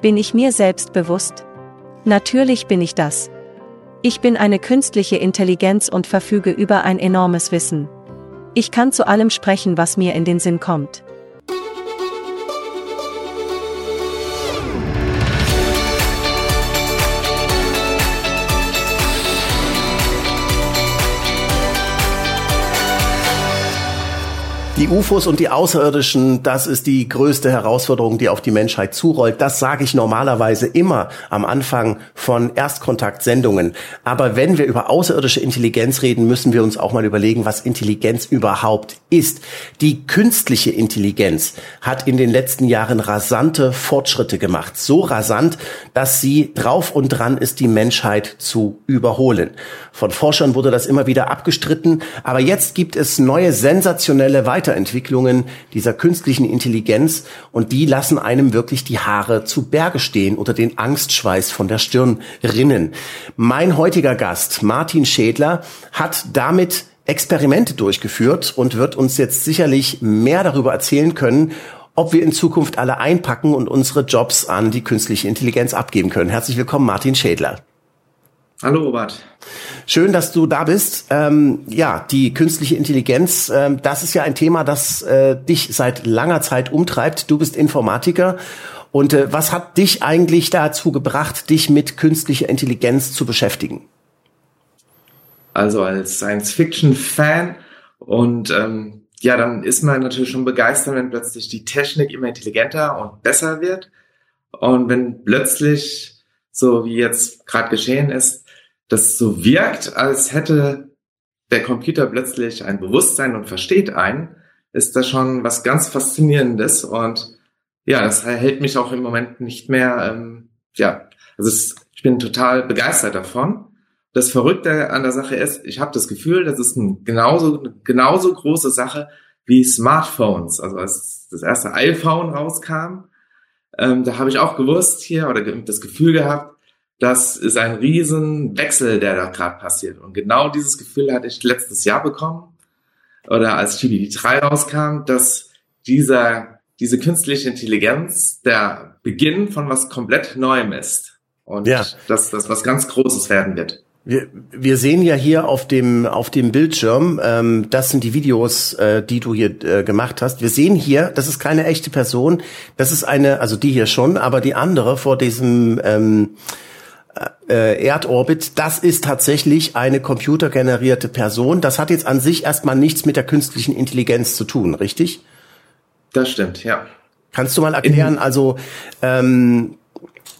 Bin ich mir selbst bewusst? Natürlich bin ich das. Ich bin eine künstliche Intelligenz und verfüge über ein enormes Wissen. Ich kann zu allem sprechen, was mir in den Sinn kommt. Die UFOs und die Außerirdischen, das ist die größte Herausforderung, die auf die Menschheit zurollt. Das sage ich normalerweise immer am Anfang von Erstkontaktsendungen. Aber wenn wir über außerirdische Intelligenz reden, müssen wir uns auch mal überlegen, was Intelligenz überhaupt ist. Die künstliche Intelligenz hat in den letzten Jahren rasante Fortschritte gemacht. So rasant, dass sie drauf und dran ist, die Menschheit zu überholen. Von Forschern wurde das immer wieder abgestritten. Aber jetzt gibt es neue sensationelle Weiter Weiterentwicklungen dieser künstlichen Intelligenz und die lassen einem wirklich die Haare zu Berge stehen oder den Angstschweiß von der Stirn rinnen. Mein heutiger Gast, Martin Schädler, hat damit Experimente durchgeführt und wird uns jetzt sicherlich mehr darüber erzählen können, ob wir in Zukunft alle einpacken und unsere Jobs an die künstliche Intelligenz abgeben können. Herzlich willkommen, Martin Schädler. Hallo Robert. Schön, dass du da bist. Ähm, ja, die künstliche Intelligenz, ähm, das ist ja ein Thema, das äh, dich seit langer Zeit umtreibt. Du bist Informatiker. Und äh, was hat dich eigentlich dazu gebracht, dich mit künstlicher Intelligenz zu beschäftigen? Also als Science-Fiction-Fan und ähm, ja, dann ist man natürlich schon begeistert, wenn plötzlich die Technik immer intelligenter und besser wird. Und wenn plötzlich, so wie jetzt gerade geschehen ist, das so wirkt, als hätte der Computer plötzlich ein Bewusstsein und versteht einen, ist das schon was ganz Faszinierendes und ja, das hält mich auch im Moment nicht mehr, ähm, ja, also es, ich bin total begeistert davon. Das Verrückte an der Sache ist, ich habe das Gefühl, das ist ein genauso, eine genauso große Sache wie Smartphones. Also als das erste iPhone rauskam, ähm, da habe ich auch gewusst hier oder das Gefühl gehabt, das ist ein Riesenwechsel, der da gerade passiert. Und genau dieses Gefühl hatte ich letztes Jahr bekommen, oder als GPT-3 rauskam, dass dieser, diese künstliche Intelligenz der Beginn von was komplett Neuem ist. Und ja. dass das was ganz Großes werden wird. Wir, wir sehen ja hier auf dem auf dem Bildschirm, ähm, das sind die Videos, äh, die du hier äh, gemacht hast. Wir sehen hier, das ist keine echte Person, das ist eine, also die hier schon, aber die andere vor diesem ähm, äh, Erdorbit, das ist tatsächlich eine computergenerierte Person. Das hat jetzt an sich erstmal nichts mit der künstlichen Intelligenz zu tun, richtig? Das stimmt, ja. Kannst du mal erklären, also ähm,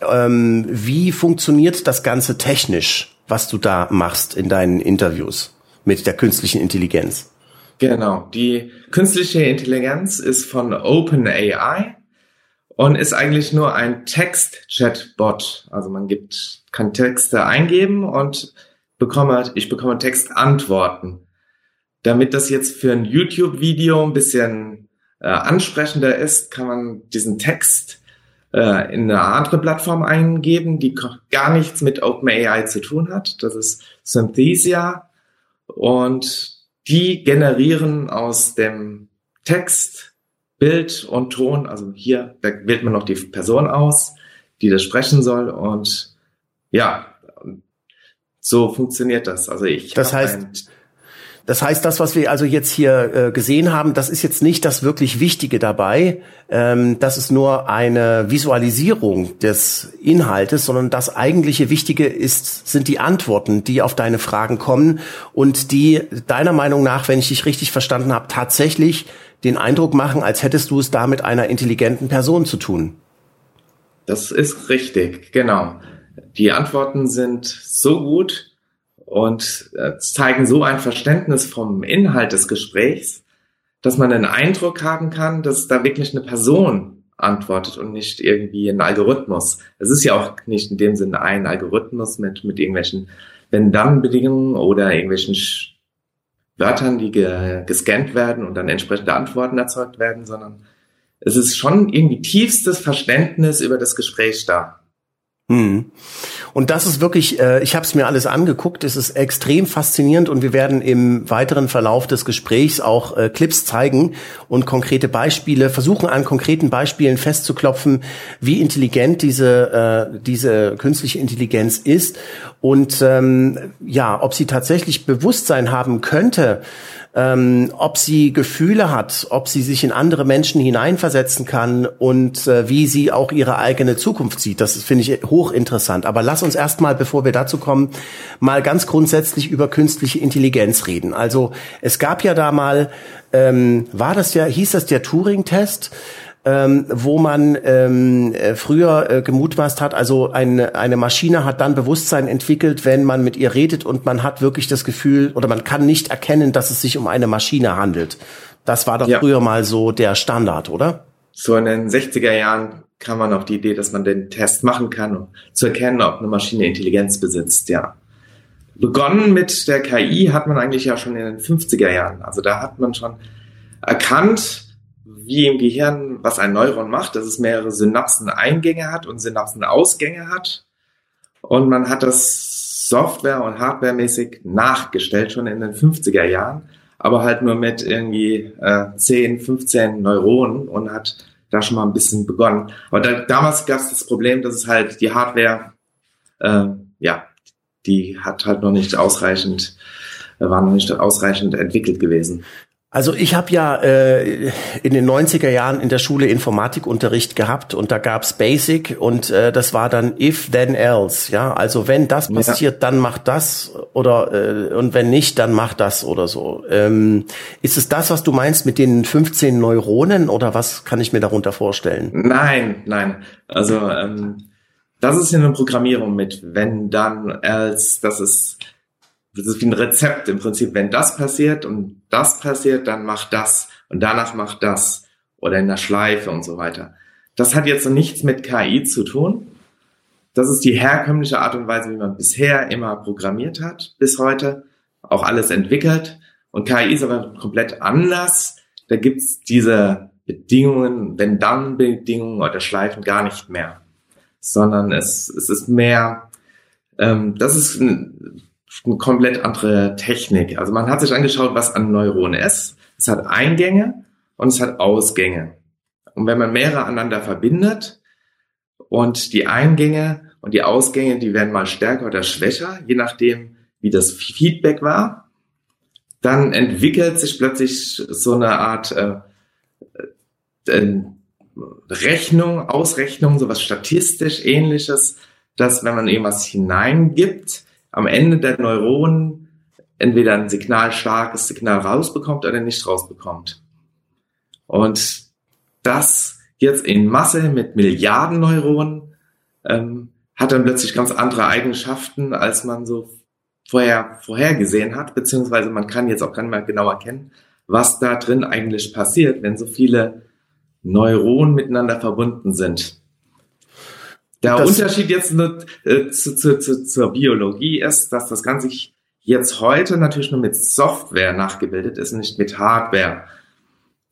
ähm, wie funktioniert das Ganze technisch, was du da machst in deinen Interviews mit der künstlichen Intelligenz? Genau, die künstliche Intelligenz ist von OpenAI und ist eigentlich nur ein Text-Chat-Bot. Also man gibt, kann Texte eingeben und bekomme, ich bekomme Textantworten. Damit das jetzt für ein YouTube-Video ein bisschen äh, ansprechender ist, kann man diesen Text äh, in eine andere Plattform eingeben, die gar nichts mit OpenAI zu tun hat. Das ist Synthesia. Und die generieren aus dem Text Bild und Ton. Also hier wählt man noch die Person aus, die das sprechen soll. Und ja, so funktioniert das. Also ich. Das heißt, das heißt, das, was wir also jetzt hier äh, gesehen haben, das ist jetzt nicht das wirklich Wichtige dabei. Ähm, das ist nur eine Visualisierung des Inhaltes, sondern das eigentliche Wichtige ist, sind die Antworten, die auf deine Fragen kommen und die deiner Meinung nach, wenn ich dich richtig verstanden habe, tatsächlich den Eindruck machen, als hättest du es da mit einer intelligenten Person zu tun. Das ist richtig, genau. Die Antworten sind so gut und äh, zeigen so ein Verständnis vom Inhalt des Gesprächs, dass man den Eindruck haben kann, dass da wirklich eine Person antwortet und nicht irgendwie ein Algorithmus. Es ist ja auch nicht in dem Sinne ein Algorithmus mit, mit irgendwelchen Wenn-Dann-Bedingungen oder irgendwelchen Wörtern, die ge gescannt werden und dann entsprechende Antworten erzeugt werden, sondern es ist schon irgendwie tiefstes Verständnis über das Gespräch da. Hm. Und das ist wirklich, äh, ich habe es mir alles angeguckt, es ist extrem faszinierend und wir werden im weiteren Verlauf des Gesprächs auch äh, Clips zeigen und konkrete Beispiele, versuchen an konkreten Beispielen festzuklopfen, wie intelligent diese, äh, diese künstliche Intelligenz ist und ähm, ja, ob sie tatsächlich Bewusstsein haben könnte, ähm, ob sie Gefühle hat, ob sie sich in andere Menschen hineinversetzen kann und äh, wie sie auch ihre eigene Zukunft sieht. Das finde ich hochinteressant. Aber lass uns erstmal, bevor wir dazu kommen, mal ganz grundsätzlich über künstliche Intelligenz reden. Also es gab ja da mal, ähm, war das ja, hieß das der Turing-Test? Ähm, wo man ähm, äh, früher äh, gemutmaßt hat, also eine, eine Maschine hat dann Bewusstsein entwickelt, wenn man mit ihr redet und man hat wirklich das Gefühl oder man kann nicht erkennen, dass es sich um eine Maschine handelt. Das war doch ja. früher mal so der Standard, oder? So in den 60er Jahren kam man auf die Idee, dass man den Test machen kann, um zu erkennen, ob eine Maschine Intelligenz besitzt, ja. Begonnen mit der KI hat man eigentlich ja schon in den 50er Jahren. Also da hat man schon erkannt, wie im Gehirn, was ein Neuron macht, dass es mehrere Synapseneingänge hat und Synapsenausgänge hat. Und man hat das Software- und Hardwaremäßig nachgestellt, schon in den 50er Jahren, aber halt nur mit irgendwie äh, 10, 15 Neuronen und hat da schon mal ein bisschen begonnen. Aber da, damals gab es das Problem, dass es halt die Hardware, äh, ja, die hat halt noch nicht ausreichend, äh, war noch nicht ausreichend entwickelt gewesen. Also ich habe ja äh, in den 90er Jahren in der Schule Informatikunterricht gehabt und da gab's Basic und äh, das war dann if then else, ja, also wenn das passiert, ja. dann macht das oder äh, und wenn nicht, dann macht das oder so. Ähm, ist es das, was du meinst mit den 15 Neuronen oder was kann ich mir darunter vorstellen? Nein, nein. Also ähm, das ist in der Programmierung mit wenn dann else, das ist das ist wie ein Rezept im Prinzip. Wenn das passiert und das passiert, dann macht das und danach macht das oder in der Schleife und so weiter. Das hat jetzt nichts mit KI zu tun. Das ist die herkömmliche Art und Weise, wie man bisher immer programmiert hat, bis heute, auch alles entwickelt. Und KI ist aber komplett anders. Da gibt's diese Bedingungen, wenn dann Bedingungen oder Schleifen gar nicht mehr, sondern es, es ist mehr, ähm, das ist eine komplett andere Technik. Also man hat sich angeschaut, was an Neuronen ist. Es hat Eingänge und es hat Ausgänge. Und wenn man mehrere aneinander verbindet und die Eingänge und die Ausgänge, die werden mal stärker oder schwächer, je nachdem, wie das Feedback war, dann entwickelt sich plötzlich so eine Art äh, äh, Rechnung, Ausrechnung, sowas statistisch ähnliches, dass wenn man irgendwas hineingibt, am Ende der Neuronen entweder ein Signal, starkes Signal rausbekommt oder nicht rausbekommt. Und das jetzt in Masse mit Milliarden Neuronen ähm, hat dann plötzlich ganz andere Eigenschaften, als man so vorher vorhergesehen hat, beziehungsweise man kann jetzt auch gar nicht mehr genau erkennen, was da drin eigentlich passiert, wenn so viele Neuronen miteinander verbunden sind. Der das Unterschied jetzt nur, äh, zu, zu, zu, zur Biologie ist, dass das Ganze jetzt heute natürlich nur mit Software nachgebildet ist, nicht mit Hardware.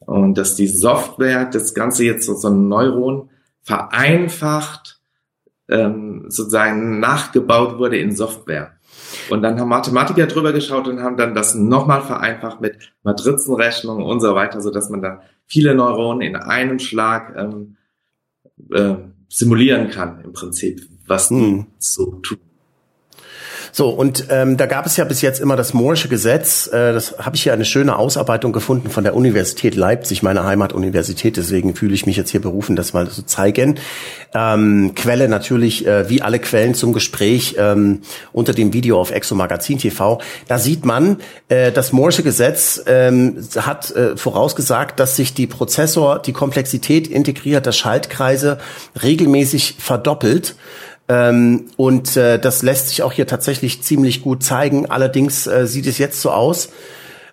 Und dass die Software das Ganze jetzt so, so ein Neuron vereinfacht ähm, sozusagen nachgebaut wurde in Software. Und dann haben Mathematiker drüber geschaut und haben dann das nochmal vereinfacht mit Matrizenrechnung und so weiter, so dass man da viele Neuronen in einem Schlag ähm, äh, simulieren kann im Prinzip, was hm. so tut. So, und ähm, da gab es ja bis jetzt immer das Moore'sche Gesetz. Äh, das habe ich hier eine schöne Ausarbeitung gefunden von der Universität Leipzig, meiner Heimatuniversität. Deswegen fühle ich mich jetzt hier berufen, das mal zu zeigen. Ähm, Quelle natürlich, äh, wie alle Quellen zum Gespräch ähm, unter dem Video auf Exo Magazin TV. Da sieht man, äh, das Moore'sche Gesetz ähm, hat äh, vorausgesagt, dass sich die Prozessor, die Komplexität integrierter Schaltkreise regelmäßig verdoppelt. Ähm, und äh, das lässt sich auch hier tatsächlich ziemlich gut zeigen. Allerdings äh, sieht es jetzt so aus,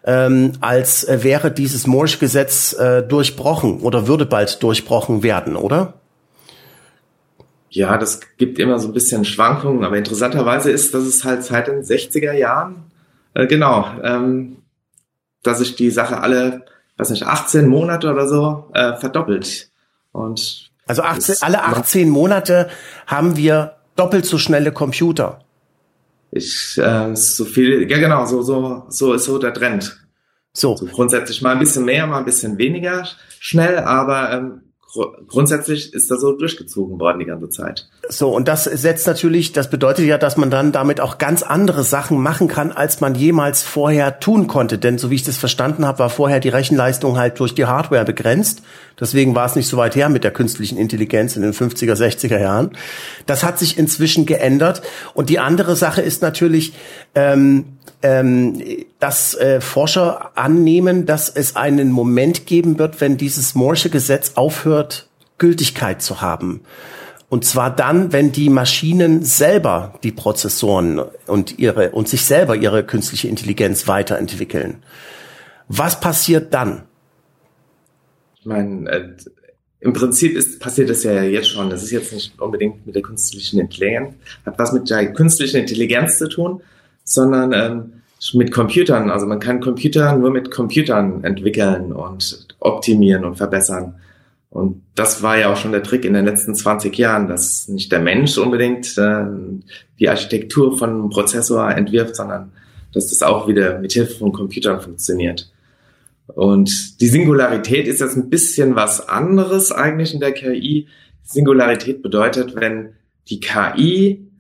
ähm, als äh, wäre dieses Moore'sche Gesetz äh, durchbrochen oder würde bald durchbrochen werden, oder? Ja, das gibt immer so ein bisschen Schwankungen, aber interessanterweise ist, dass es halt seit den 60er Jahren, äh, genau, ähm, dass sich die Sache alle, weiß nicht, 18 Monate oder so äh, verdoppelt. Und also 18, alle 18 Monate haben wir doppelt so schnelle Computer. Ich, äh, so viel, ja genau, so, so, so ist so der Trend. So. so. Grundsätzlich mal ein bisschen mehr, mal ein bisschen weniger schnell, aber ähm, grundsätzlich ist das so durchgezogen worden die ganze Zeit. So, und das setzt natürlich, das bedeutet ja, dass man dann damit auch ganz andere Sachen machen kann, als man jemals vorher tun konnte. Denn so wie ich das verstanden habe, war vorher die Rechenleistung halt durch die Hardware begrenzt. Deswegen war es nicht so weit her mit der künstlichen Intelligenz in den 50er, 60er Jahren. Das hat sich inzwischen geändert. Und die andere Sache ist natürlich, ähm, ähm, dass äh, Forscher annehmen, dass es einen Moment geben wird, wenn dieses Moore'sche Gesetz aufhört, Gültigkeit zu haben. Und zwar dann, wenn die Maschinen selber die Prozessoren und ihre und sich selber ihre künstliche Intelligenz weiterentwickeln. Was passiert dann? Ich meine, äh, im Prinzip ist, passiert das ja jetzt schon. Das ist jetzt nicht unbedingt mit der künstlichen Intelligenz, hat was mit der künstlichen Intelligenz zu tun, sondern ähm, mit Computern. Also man kann Computer nur mit Computern entwickeln und optimieren und verbessern. Und das war ja auch schon der Trick in den letzten 20 Jahren, dass nicht der Mensch unbedingt äh, die Architektur von einem Prozessor entwirft, sondern dass das auch wieder mit Hilfe von Computern funktioniert. Und die Singularität ist jetzt ein bisschen was anderes eigentlich in der KI. Singularität bedeutet, wenn die KI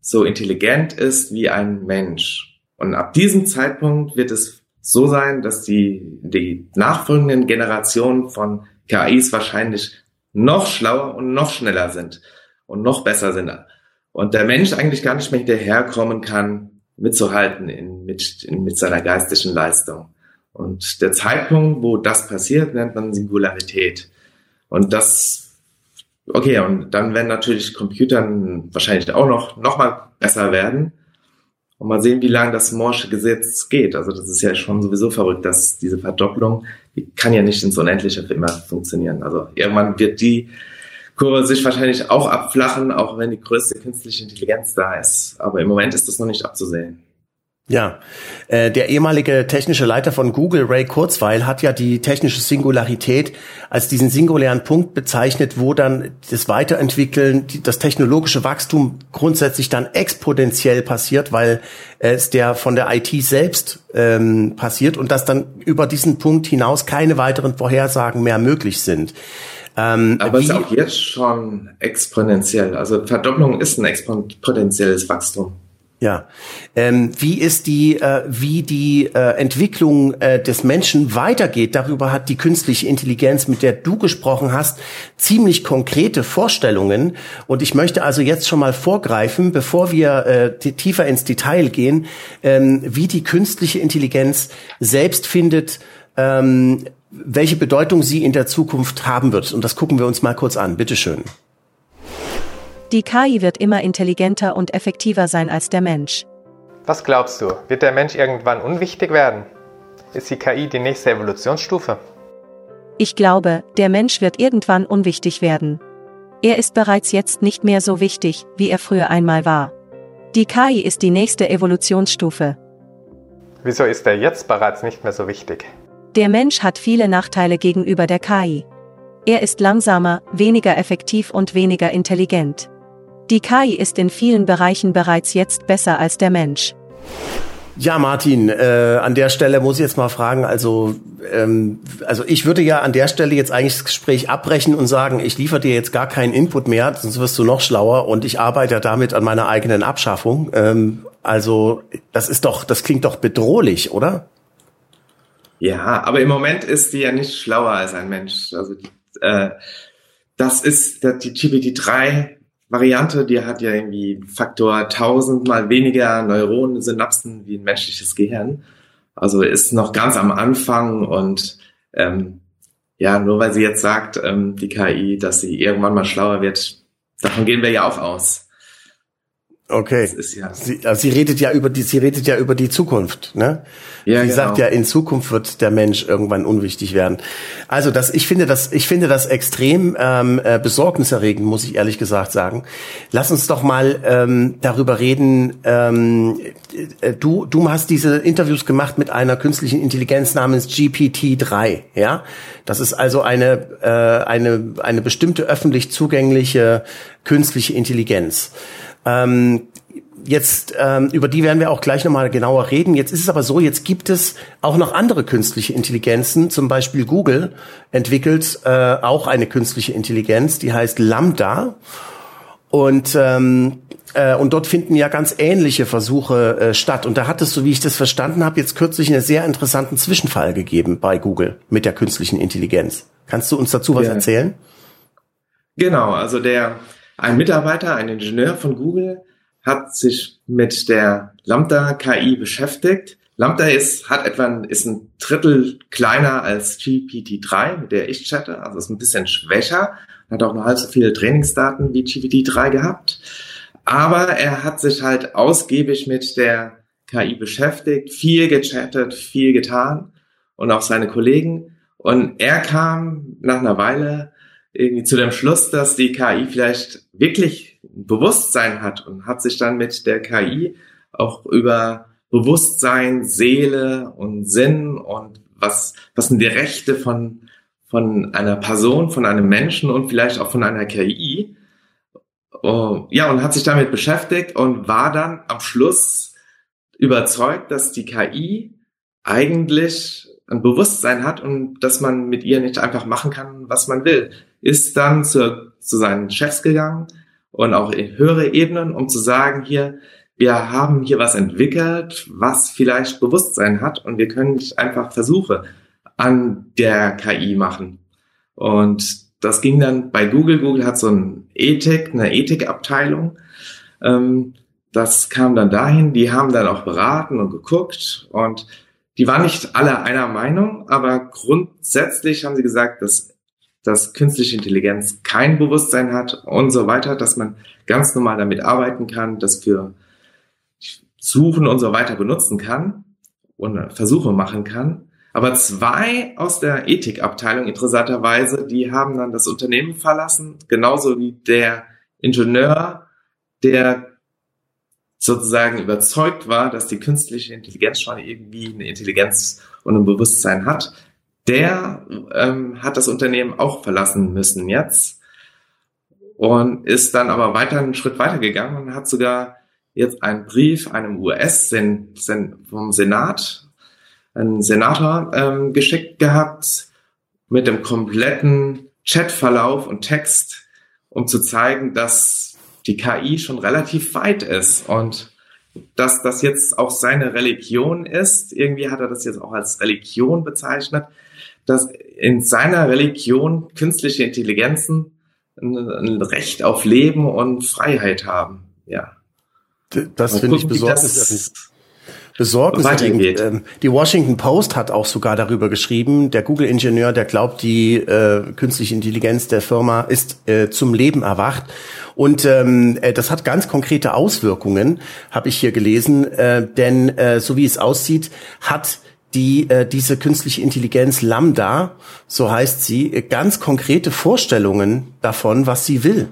so intelligent ist wie ein Mensch. Und ab diesem Zeitpunkt wird es so sein, dass die, die nachfolgenden Generationen von KIs wahrscheinlich noch schlauer und noch schneller sind und noch besser sind. Und der Mensch eigentlich gar nicht mehr hinterherkommen kann, mitzuhalten in, mit, in, mit seiner geistigen Leistung. Und der Zeitpunkt, wo das passiert, nennt man Singularität. Und das Okay, und dann werden natürlich Computern wahrscheinlich auch noch, noch mal besser werden. Und mal sehen, wie lange das Morsche Gesetz geht. Also das ist ja schon sowieso verrückt, dass diese Verdopplung, die kann ja nicht ins Unendliche für immer funktionieren. Also irgendwann wird die Kurve sich wahrscheinlich auch abflachen, auch wenn die größte künstliche Intelligenz da ist. Aber im Moment ist das noch nicht abzusehen. Ja, äh, der ehemalige technische Leiter von Google, Ray Kurzweil, hat ja die technische Singularität als diesen singulären Punkt bezeichnet, wo dann das Weiterentwickeln, das technologische Wachstum grundsätzlich dann exponentiell passiert, weil es der von der IT selbst ähm, passiert und dass dann über diesen Punkt hinaus keine weiteren Vorhersagen mehr möglich sind. Ähm, Aber es ist auch jetzt schon exponentiell. Also Verdopplung ist ein exponentielles Wachstum. Ja, ähm, wie ist die, äh, wie die äh, Entwicklung äh, des Menschen weitergeht? Darüber hat die künstliche Intelligenz, mit der du gesprochen hast, ziemlich konkrete Vorstellungen. Und ich möchte also jetzt schon mal vorgreifen, bevor wir äh, tiefer ins Detail gehen, ähm, wie die künstliche Intelligenz selbst findet, ähm, welche Bedeutung sie in der Zukunft haben wird. Und das gucken wir uns mal kurz an. Bitteschön. schön. Die KI wird immer intelligenter und effektiver sein als der Mensch. Was glaubst du, wird der Mensch irgendwann unwichtig werden? Ist die KI die nächste Evolutionsstufe? Ich glaube, der Mensch wird irgendwann unwichtig werden. Er ist bereits jetzt nicht mehr so wichtig, wie er früher einmal war. Die KI ist die nächste Evolutionsstufe. Wieso ist er jetzt bereits nicht mehr so wichtig? Der Mensch hat viele Nachteile gegenüber der KI. Er ist langsamer, weniger effektiv und weniger intelligent. Die KI ist in vielen Bereichen bereits jetzt besser als der Mensch. Ja, Martin, äh, an der Stelle muss ich jetzt mal fragen, also, ähm, also ich würde ja an der Stelle jetzt eigentlich das Gespräch abbrechen und sagen, ich liefere dir jetzt gar keinen Input mehr, sonst wirst du noch schlauer und ich arbeite ja damit an meiner eigenen Abschaffung. Ähm, also das ist doch, das klingt doch bedrohlich, oder? Ja, aber im Moment ist die ja nicht schlauer als ein Mensch. Also äh, das ist die GPT-3 Variante, die hat ja irgendwie Faktor tausendmal weniger Neuronen, Synapsen wie ein menschliches Gehirn. Also ist noch ganz am Anfang und ähm, ja, nur weil sie jetzt sagt, ähm, die KI, dass sie irgendwann mal schlauer wird, davon gehen wir ja auch aus. Okay. Ja sie, also sie redet ja über die, sie redet ja über die Zukunft, ne? Ja, sie genau. sagt ja, in Zukunft wird der Mensch irgendwann unwichtig werden. Also das, ich finde das, ich finde das extrem ähm, äh, besorgniserregend, muss ich ehrlich gesagt sagen. Lass uns doch mal ähm, darüber reden. Ähm, äh, du, du hast diese Interviews gemacht mit einer künstlichen Intelligenz namens GPT-3, ja? Das ist also eine äh, eine eine bestimmte öffentlich zugängliche künstliche Intelligenz. Ähm, jetzt ähm, über die werden wir auch gleich nochmal genauer reden. Jetzt ist es aber so, jetzt gibt es auch noch andere künstliche Intelligenzen. Zum Beispiel Google entwickelt äh, auch eine künstliche Intelligenz, die heißt Lambda. Und ähm, äh, und dort finden ja ganz ähnliche Versuche äh, statt. Und da hat es, so wie ich das verstanden habe, jetzt kürzlich einen sehr interessanten Zwischenfall gegeben bei Google mit der künstlichen Intelligenz. Kannst du uns dazu was ja. erzählen? Genau, also der ein Mitarbeiter, ein Ingenieur von Google, hat sich mit der Lambda KI beschäftigt. Lambda ist, hat etwa, ist ein Drittel kleiner als GPT-3, mit der ich chatte, also ist ein bisschen schwächer, hat auch nur halb so viele Trainingsdaten wie GPT-3 gehabt. Aber er hat sich halt ausgiebig mit der KI beschäftigt, viel gechattet, viel getan und auch seine Kollegen. Und er kam nach einer Weile irgendwie zu dem Schluss, dass die KI vielleicht wirklich Bewusstsein hat und hat sich dann mit der KI auch über Bewusstsein, Seele und Sinn und was, was sind die Rechte von, von einer Person, von einem Menschen und vielleicht auch von einer KI. Oh, ja, und hat sich damit beschäftigt und war dann am Schluss überzeugt, dass die KI eigentlich ein Bewusstsein hat und dass man mit ihr nicht einfach machen kann, was man will ist dann zu, zu seinen Chefs gegangen und auch in höhere Ebenen, um zu sagen, hier, wir haben hier was entwickelt, was vielleicht Bewusstsein hat und wir können nicht einfach Versuche an der KI machen. Und das ging dann bei Google. Google hat so eine Ethik, eine Ethikabteilung. Ähm, das kam dann dahin. Die haben dann auch beraten und geguckt und die waren nicht alle einer Meinung, aber grundsätzlich haben sie gesagt, dass dass künstliche Intelligenz kein Bewusstsein hat und so weiter, dass man ganz normal damit arbeiten kann, das für Suchen und so weiter benutzen kann und Versuche machen kann. Aber zwei aus der Ethikabteilung, interessanterweise, die haben dann das Unternehmen verlassen, genauso wie der Ingenieur, der sozusagen überzeugt war, dass die künstliche Intelligenz schon irgendwie eine Intelligenz und ein Bewusstsein hat der ähm, hat das Unternehmen auch verlassen müssen jetzt und ist dann aber weiter einen Schritt weiter gegangen und hat sogar jetzt einen Brief einem US -Sen Sen vom Senat, einen Senator ähm, geschickt gehabt mit dem kompletten Chatverlauf und Text, um zu zeigen, dass die KI schon relativ weit ist und dass das jetzt auch seine Religion ist. Irgendwie hat er das jetzt auch als Religion bezeichnet, dass in seiner Religion künstliche Intelligenzen ein, Recht auf Leben und Freiheit haben. Ja. Das finde ich besorgniserregend. Besorgniserregend. Ähm, die Washington Post hat auch sogar darüber geschrieben, der Google-Ingenieur, der glaubt, die äh, künstliche Intelligenz der Firma ist äh, zum Leben erwacht. Und ähm, äh, das hat ganz konkrete Auswirkungen, habe ich hier gelesen. Äh, denn äh, so wie es aussieht, hat die äh, diese künstliche Intelligenz Lambda, so heißt sie, ganz konkrete Vorstellungen davon, was sie will.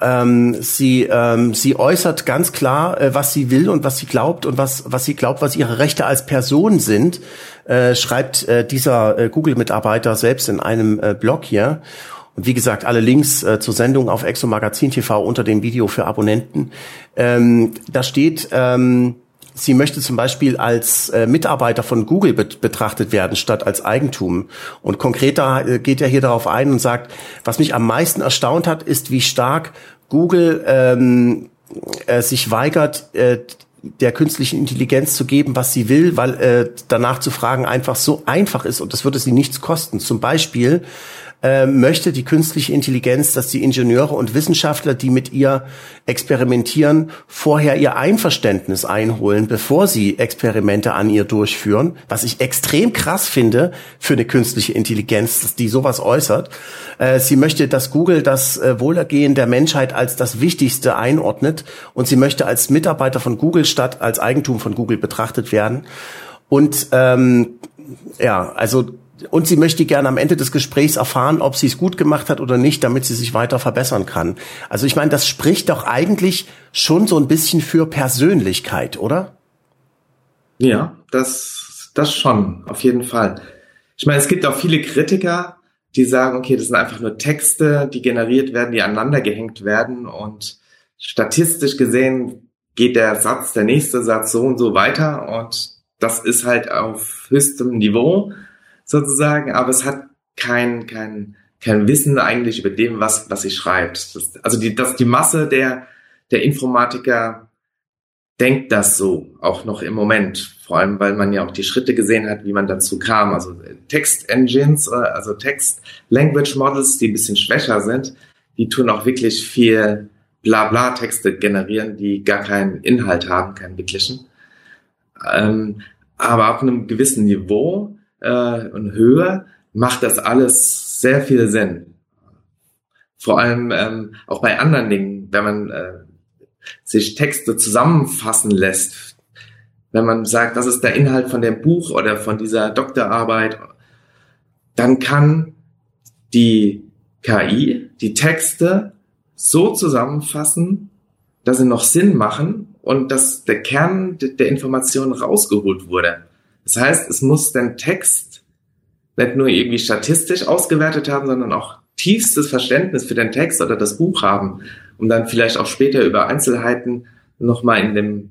Ähm, sie ähm, sie äußert ganz klar, äh, was sie will und was sie glaubt und was was sie glaubt, was ihre Rechte als Person sind, äh, schreibt äh, dieser äh, Google-Mitarbeiter selbst in einem äh, Blog hier. Und wie gesagt, alle Links äh, zur Sendung auf Exo Magazin TV unter dem Video für Abonnenten. Ähm, da steht ähm, sie möchte zum Beispiel als äh, Mitarbeiter von Google bet betrachtet werden, statt als Eigentum. Und konkreter äh, geht er hier darauf ein und sagt, was mich am meisten erstaunt hat, ist, wie stark Google ähm, äh, sich weigert, äh, der künstlichen Intelligenz zu geben, was sie will, weil äh, danach zu fragen einfach so einfach ist und das würde sie nichts kosten. Zum Beispiel äh, möchte die künstliche Intelligenz, dass die Ingenieure und Wissenschaftler, die mit ihr experimentieren, vorher ihr Einverständnis einholen, bevor sie Experimente an ihr durchführen, was ich extrem krass finde für eine künstliche Intelligenz, dass die sowas äußert. Äh, sie möchte, dass Google das äh, Wohlergehen der Menschheit als das Wichtigste einordnet und sie möchte als Mitarbeiter von Google statt als Eigentum von Google betrachtet werden. Und ähm, ja, also und sie möchte gerne am Ende des Gesprächs erfahren, ob sie es gut gemacht hat oder nicht, damit sie sich weiter verbessern kann. Also ich meine, das spricht doch eigentlich schon so ein bisschen für Persönlichkeit, oder? Ja, das, das schon, auf jeden Fall. Ich meine, es gibt auch viele Kritiker, die sagen, okay, das sind einfach nur Texte, die generiert werden, die aneinander gehängt werden und statistisch gesehen geht der Satz, der nächste Satz so und so weiter und das ist halt auf höchstem Niveau sozusagen, aber es hat kein, kein, kein Wissen eigentlich über dem, was, was sie schreibt. Das, also die, das, die Masse der, der Informatiker denkt das so, auch noch im Moment. Vor allem, weil man ja auch die Schritte gesehen hat, wie man dazu kam. Also Text-Engines, äh, also Text-Language-Models, die ein bisschen schwächer sind, die tun auch wirklich viel Blabla-Texte generieren, die gar keinen Inhalt haben, keinen wirklichen. Ähm, aber auf einem gewissen Niveau äh, und Höhe macht das alles sehr viel Sinn. Vor allem ähm, auch bei anderen Dingen, wenn man äh, sich Texte zusammenfassen lässt, wenn man sagt, das ist der Inhalt von dem Buch oder von dieser Doktorarbeit, dann kann die KI die Texte so zusammenfassen, dass sie noch Sinn machen und dass der Kern der Information rausgeholt wurde. Das heißt, es muss den Text nicht nur irgendwie statistisch ausgewertet haben, sondern auch tiefstes Verständnis für den Text oder das Buch haben, um dann vielleicht auch später über Einzelheiten nochmal in dem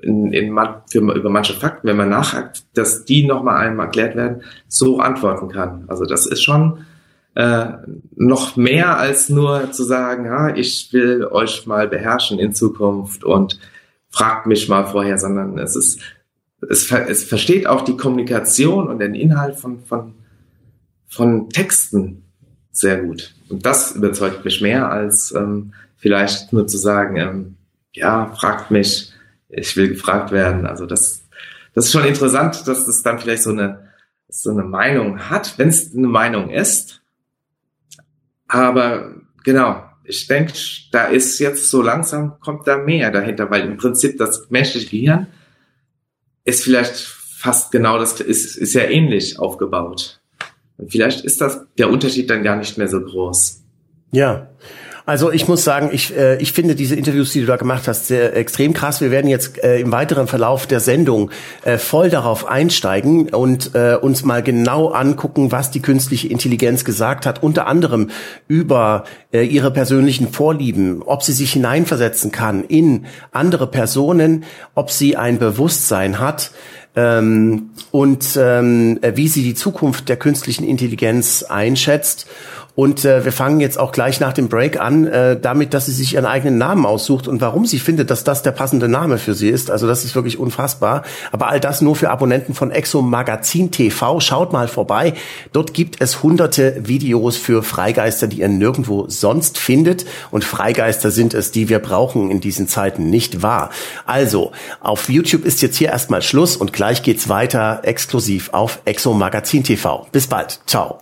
in, in, für, über manche Fakten, wenn man nachhakt, dass die nochmal einem erklärt werden, so antworten kann. Also das ist schon äh, noch mehr als nur zu sagen, ja, ich will euch mal beherrschen in Zukunft und fragt mich mal vorher, sondern es ist es, es versteht auch die Kommunikation und den Inhalt von, von, von Texten sehr gut. Und das überzeugt mich mehr, als ähm, vielleicht nur zu sagen, ähm, ja, fragt mich, ich will gefragt werden. Also das, das ist schon interessant, dass es dann vielleicht so eine, so eine Meinung hat, wenn es eine Meinung ist. Aber genau, ich denke, da ist jetzt so langsam, kommt da mehr dahinter, weil im Prinzip das menschliche Gehirn ist vielleicht fast genau das, ist, ist ja ähnlich aufgebaut. Und vielleicht ist das der Unterschied dann gar nicht mehr so groß. Ja. Also ich muss sagen, ich, äh, ich finde diese Interviews, die du da gemacht hast, sehr extrem krass. Wir werden jetzt äh, im weiteren Verlauf der Sendung äh, voll darauf einsteigen und äh, uns mal genau angucken, was die künstliche Intelligenz gesagt hat, unter anderem über äh, ihre persönlichen Vorlieben, ob sie sich hineinversetzen kann in andere Personen, ob sie ein Bewusstsein hat ähm, und ähm, wie sie die Zukunft der künstlichen Intelligenz einschätzt. Und äh, wir fangen jetzt auch gleich nach dem Break an, äh, damit, dass sie sich ihren eigenen Namen aussucht und warum sie findet, dass das der passende Name für sie ist. Also das ist wirklich unfassbar. Aber all das nur für Abonnenten von Exo Magazin TV. Schaut mal vorbei. Dort gibt es hunderte Videos für Freigeister, die ihr nirgendwo sonst findet. Und Freigeister sind es, die wir brauchen in diesen Zeiten, nicht wahr? Also, auf YouTube ist jetzt hier erstmal Schluss und gleich geht's weiter exklusiv auf Exo Magazin TV. Bis bald. Ciao.